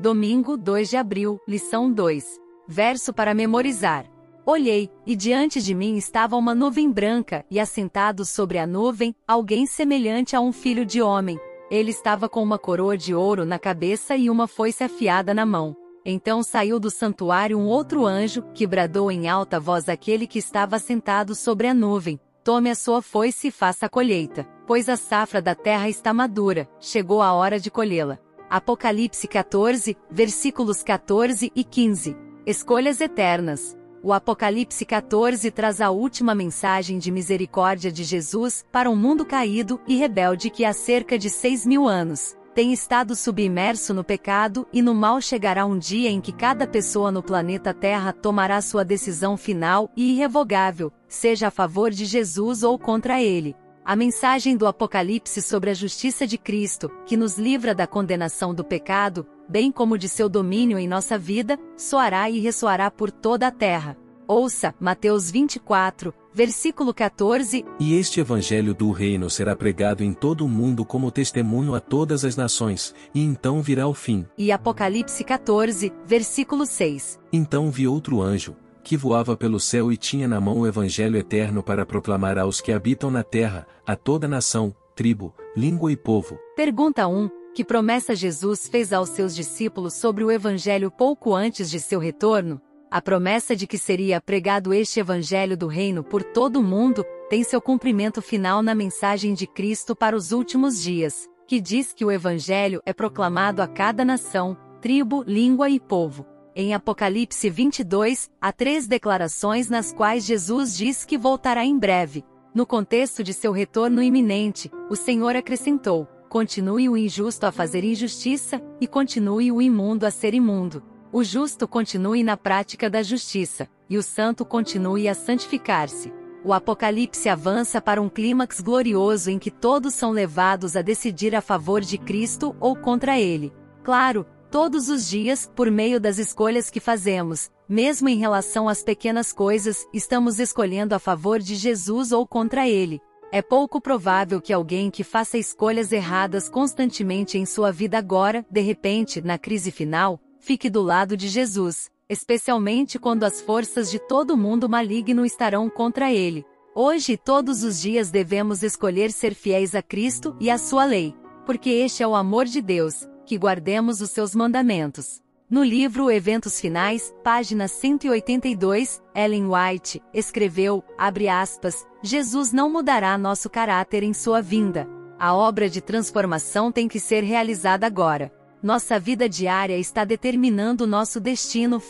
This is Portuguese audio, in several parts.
Domingo 2 de abril, lição 2. Verso para memorizar. Olhei, e diante de mim estava uma nuvem branca, e assentado sobre a nuvem, alguém semelhante a um filho de homem. Ele estava com uma coroa de ouro na cabeça e uma foice afiada na mão. Então saiu do santuário um outro anjo, que bradou em alta voz àquele que estava sentado sobre a nuvem: Tome a sua foice e faça a colheita, pois a safra da terra está madura, chegou a hora de colhê-la. Apocalipse 14, versículos 14 e 15. Escolhas eternas. O Apocalipse 14 traz a última mensagem de misericórdia de Jesus para um mundo caído e rebelde que há cerca de seis mil anos tem estado submerso no pecado e no mal chegará um dia em que cada pessoa no planeta Terra tomará sua decisão final e irrevogável, seja a favor de Jesus ou contra ele. A mensagem do Apocalipse sobre a justiça de Cristo, que nos livra da condenação do pecado, bem como de seu domínio em nossa vida, soará e ressoará por toda a terra. Ouça, Mateus 24, versículo 14. E este evangelho do reino será pregado em todo o mundo como testemunho a todas as nações, e então virá o fim. E Apocalipse 14, versículo 6. Então vi outro anjo, que voava pelo céu e tinha na mão o evangelho eterno para proclamar aos que habitam na terra, a toda nação, tribo, língua e povo. Pergunta 1. Que promessa Jesus fez aos seus discípulos sobre o evangelho pouco antes de seu retorno? A promessa de que seria pregado este Evangelho do Reino por todo o mundo tem seu cumprimento final na mensagem de Cristo para os últimos dias, que diz que o Evangelho é proclamado a cada nação, tribo, língua e povo. Em Apocalipse 22, há três declarações nas quais Jesus diz que voltará em breve. No contexto de seu retorno iminente, o Senhor acrescentou: continue o injusto a fazer injustiça, e continue o imundo a ser imundo. O justo continue na prática da justiça, e o santo continue a santificar-se. O Apocalipse avança para um clímax glorioso em que todos são levados a decidir a favor de Cristo ou contra ele. Claro, todos os dias, por meio das escolhas que fazemos, mesmo em relação às pequenas coisas, estamos escolhendo a favor de Jesus ou contra ele. É pouco provável que alguém que faça escolhas erradas constantemente em sua vida agora, de repente, na crise final, Fique do lado de Jesus, especialmente quando as forças de todo mundo maligno estarão contra ele. Hoje e todos os dias devemos escolher ser fiéis a Cristo e à sua lei, porque este é o amor de Deus, que guardemos os seus mandamentos. No livro Eventos Finais, página 182, Ellen White escreveu, aspas, Jesus não mudará nosso caráter em sua vinda. A obra de transformação tem que ser realizada agora. Nossa vida diária está determinando nosso destino.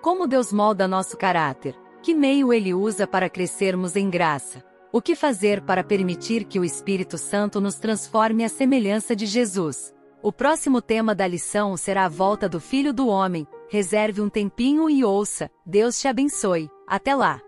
Como Deus molda nosso caráter? Que meio ele usa para crescermos em graça? O que fazer para permitir que o Espírito Santo nos transforme à semelhança de Jesus? O próximo tema da lição será a volta do Filho do Homem. Reserve um tempinho e ouça. Deus te abençoe. Até lá!